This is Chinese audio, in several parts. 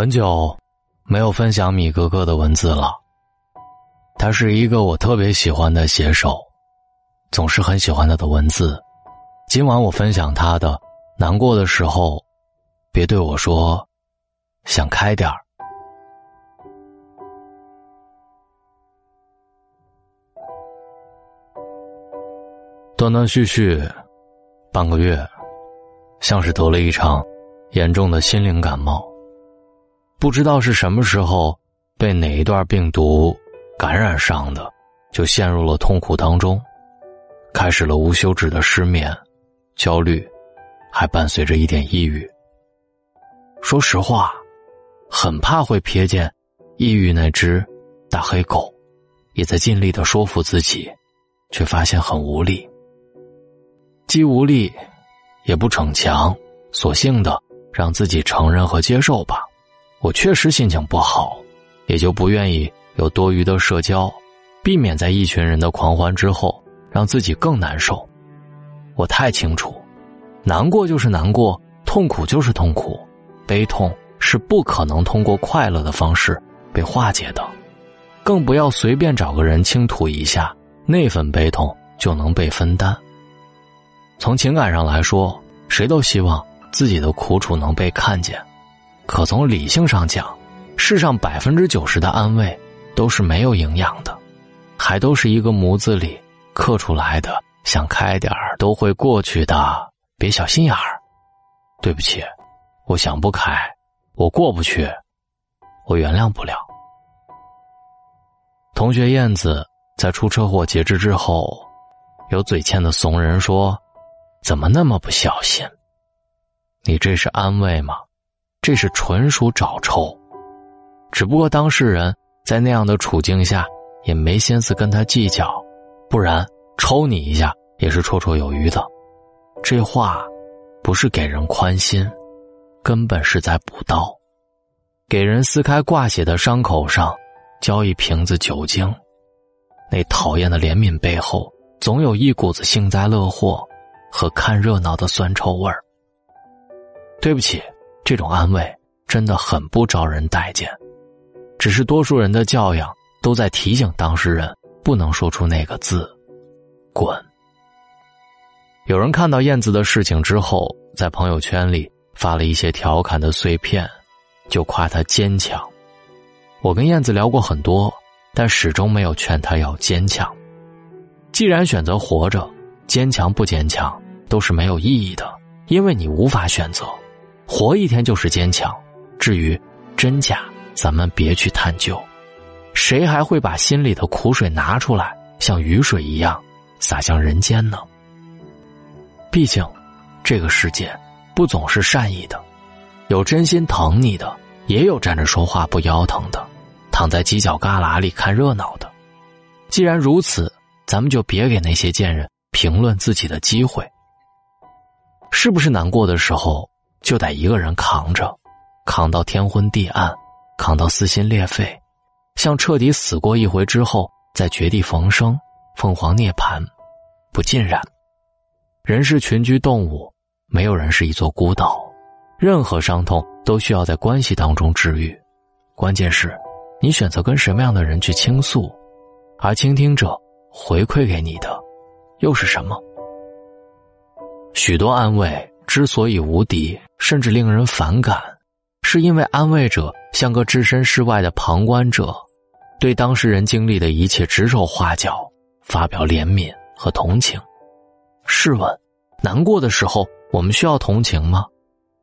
很久没有分享米哥哥的文字了。他是一个我特别喜欢的写手，总是很喜欢他的文字。今晚我分享他的，难过的时候，别对我说，想开点儿。断断续续，半个月，像是得了一场严重的心灵感冒。不知道是什么时候被哪一段病毒感染上的，就陷入了痛苦当中，开始了无休止的失眠、焦虑，还伴随着一点抑郁。说实话，很怕会瞥见抑郁那只大黑狗，也在尽力的说服自己，却发现很无力，既无力，也不逞强，索性的让自己承认和接受吧。我确实心情不好，也就不愿意有多余的社交，避免在一群人的狂欢之后让自己更难受。我太清楚，难过就是难过，痛苦就是痛苦，悲痛是不可能通过快乐的方式被化解的，更不要随便找个人倾吐一下，那份悲痛就能被分担。从情感上来说，谁都希望自己的苦楚能被看见。可从理性上讲，世上百分之九十的安慰都是没有营养的，还都是一个模子里刻出来的。想开点儿都会过去的，别小心眼儿。对不起，我想不开，我过不去，我原谅不了。同学燕子在出车祸截肢之后，有嘴欠的怂人说：“怎么那么不小心？”你这是安慰吗？这是纯属找抽，只不过当事人在那样的处境下也没心思跟他计较，不然抽你一下也是绰绰有余的。这话不是给人宽心，根本是在补刀，给人撕开挂血的伤口上浇一瓶子酒精。那讨厌的怜悯背后，总有一股子幸灾乐祸和看热闹的酸臭味儿。对不起。这种安慰真的很不招人待见，只是多数人的教养都在提醒当事人不能说出那个字“滚”。有人看到燕子的事情之后，在朋友圈里发了一些调侃的碎片，就夸她坚强。我跟燕子聊过很多，但始终没有劝她要坚强。既然选择活着，坚强不坚强都是没有意义的，因为你无法选择。活一天就是坚强，至于真假，咱们别去探究。谁还会把心里的苦水拿出来，像雨水一样洒向人间呢？毕竟，这个世界不总是善意的，有真心疼你的，也有站着说话不腰疼的，躺在犄角旮旯里看热闹的。既然如此，咱们就别给那些贱人评论自己的机会。是不是难过的时候？就得一个人扛着，扛到天昏地暗，扛到撕心裂肺，像彻底死过一回之后再绝地逢生，凤凰涅槃，不尽然。人是群居动物，没有人是一座孤岛，任何伤痛都需要在关系当中治愈。关键是，你选择跟什么样的人去倾诉，而倾听者回馈给你的，又是什么？许多安慰。之所以无敌，甚至令人反感，是因为安慰者像个置身事外的旁观者，对当事人经历的一切指手画脚，发表怜悯和同情。试问，难过的时候，我们需要同情吗？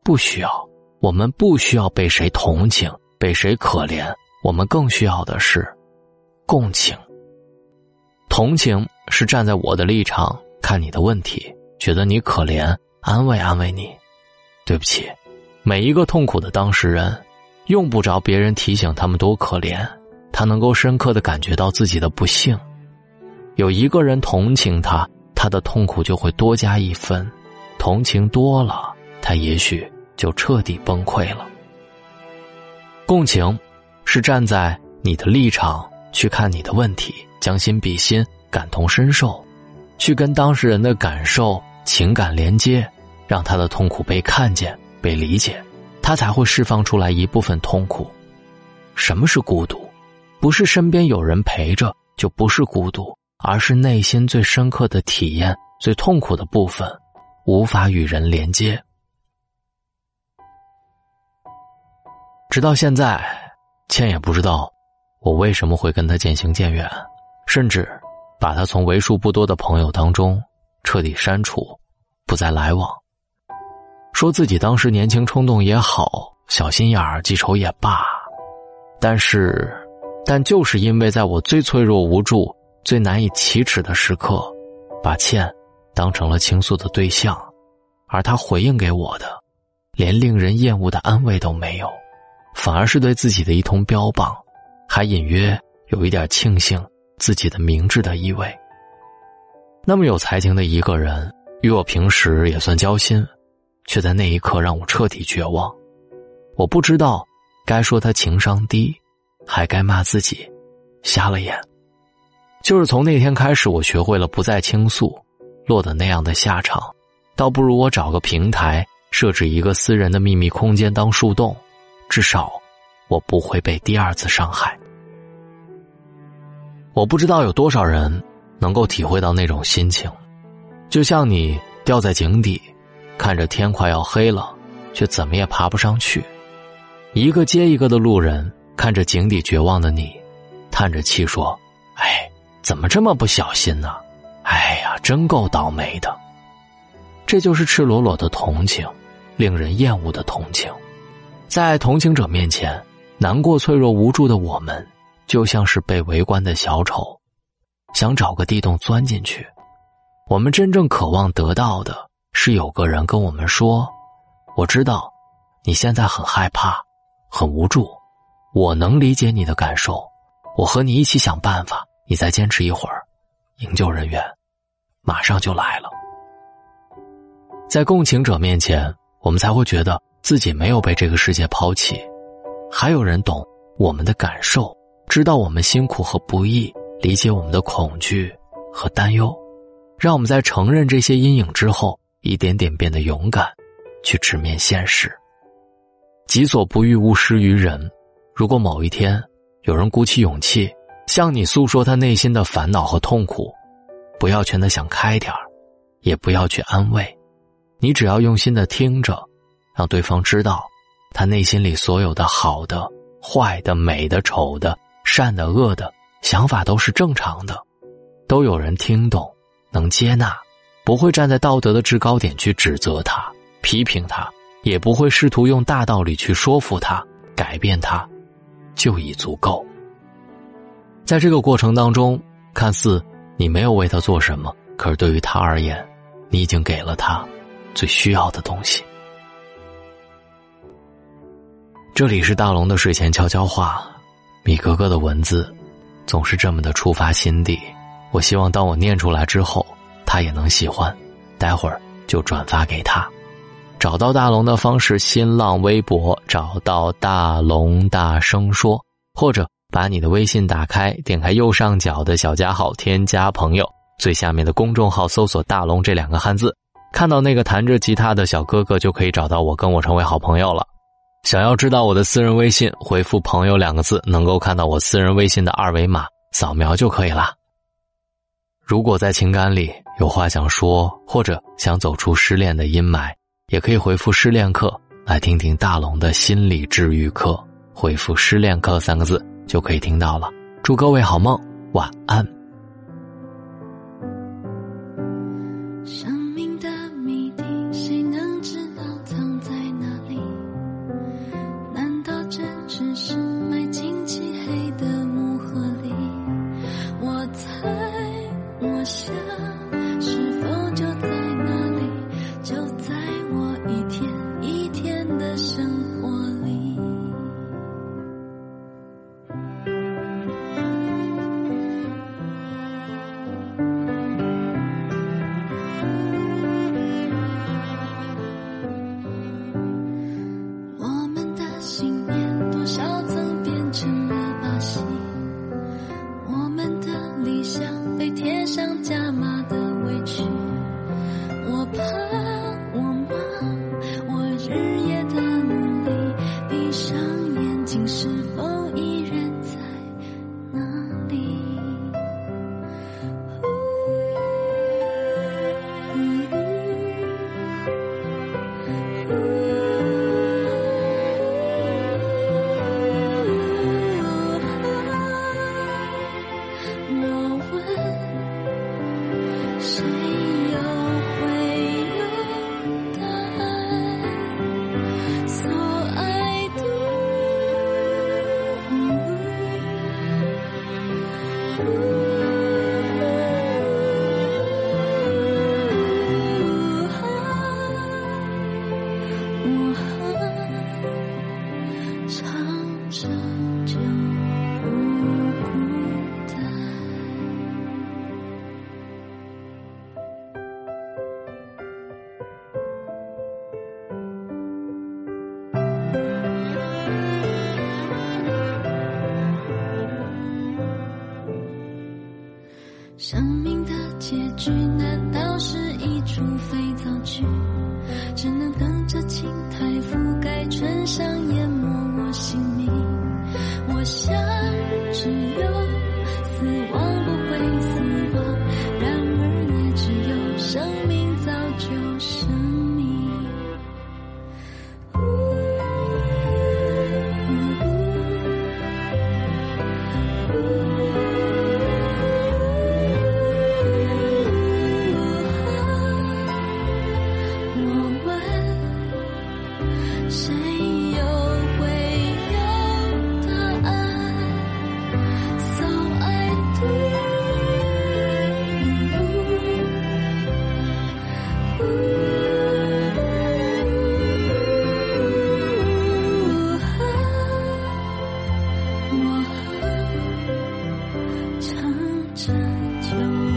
不需要。我们不需要被谁同情，被谁可怜。我们更需要的是共情。同情是站在我的立场看你的问题，觉得你可怜。安慰安慰你，对不起，每一个痛苦的当事人，用不着别人提醒他们多可怜，他能够深刻的感觉到自己的不幸。有一个人同情他，他的痛苦就会多加一分。同情多了，他也许就彻底崩溃了。共情，是站在你的立场去看你的问题，将心比心，感同身受，去跟当事人的感受情感连接。让他的痛苦被看见、被理解，他才会释放出来一部分痛苦。什么是孤独？不是身边有人陪着就不是孤独，而是内心最深刻的体验、最痛苦的部分，无法与人连接。直到现在，倩也不知道我为什么会跟他渐行渐远，甚至把他从为数不多的朋友当中彻底删除，不再来往。说自己当时年轻冲动也好，小心眼儿记仇也罢，但是，但就是因为在我最脆弱、无助、最难以启齿的时刻，把倩当成了倾诉的对象，而他回应给我的，连令人厌恶的安慰都没有。反而是对自己的一通标榜，还隐约有一点庆幸自己的明智的意味。那么有才情的一个人，与我平时也算交心，却在那一刻让我彻底绝望。我不知道该说他情商低，还该骂自己瞎了眼。就是从那天开始，我学会了不再倾诉，落得那样的下场，倒不如我找个平台，设置一个私人的秘密空间当树洞。至少，我不会被第二次伤害。我不知道有多少人能够体会到那种心情，就像你掉在井底，看着天快要黑了，却怎么也爬不上去；一个接一个的路人看着井底绝望的你，叹着气说：“哎，怎么这么不小心呢？哎呀，真够倒霉的。”这就是赤裸裸的同情，令人厌恶的同情。在同情者面前，难过、脆弱、无助的我们，就像是被围观的小丑，想找个地洞钻进去。我们真正渴望得到的是有个人跟我们说：“我知道，你现在很害怕，很无助，我能理解你的感受，我和你一起想办法。你再坚持一会儿，营救人员马上就来了。”在共情者面前，我们才会觉得。自己没有被这个世界抛弃，还有人懂我们的感受，知道我们辛苦和不易，理解我们的恐惧和担忧，让我们在承认这些阴影之后，一点点变得勇敢，去直面现实。己所不欲，勿施于人。如果某一天有人鼓起勇气向你诉说他内心的烦恼和痛苦，不要劝他想开点儿，也不要去安慰，你只要用心的听着。让对方知道，他内心里所有的好的、坏的、美的、丑的、善的、恶的想法都是正常的，都有人听懂，能接纳，不会站在道德的制高点去指责他、批评他，也不会试图用大道理去说服他、改变他，就已足够。在这个过程当中，看似你没有为他做什么，可是对于他而言，你已经给了他最需要的东西。这里是大龙的睡前悄悄话，米格格的文字总是这么的触发心底。我希望当我念出来之后，他也能喜欢。待会儿就转发给他。找到大龙的方式：新浪微博找到大龙大声说，或者把你的微信打开，点开右上角的小加号，添加朋友，最下面的公众号搜索“大龙”这两个汉字，看到那个弹着吉他的小哥哥，就可以找到我，跟我成为好朋友了。想要知道我的私人微信，回复“朋友”两个字，能够看到我私人微信的二维码，扫描就可以了。如果在情感里有话想说，或者想走出失恋的阴霾，也可以回复“失恋课”来听听大龙的心理治愈课。回复“失恋课”三个字就可以听到了。祝各位好梦，晚安。想，就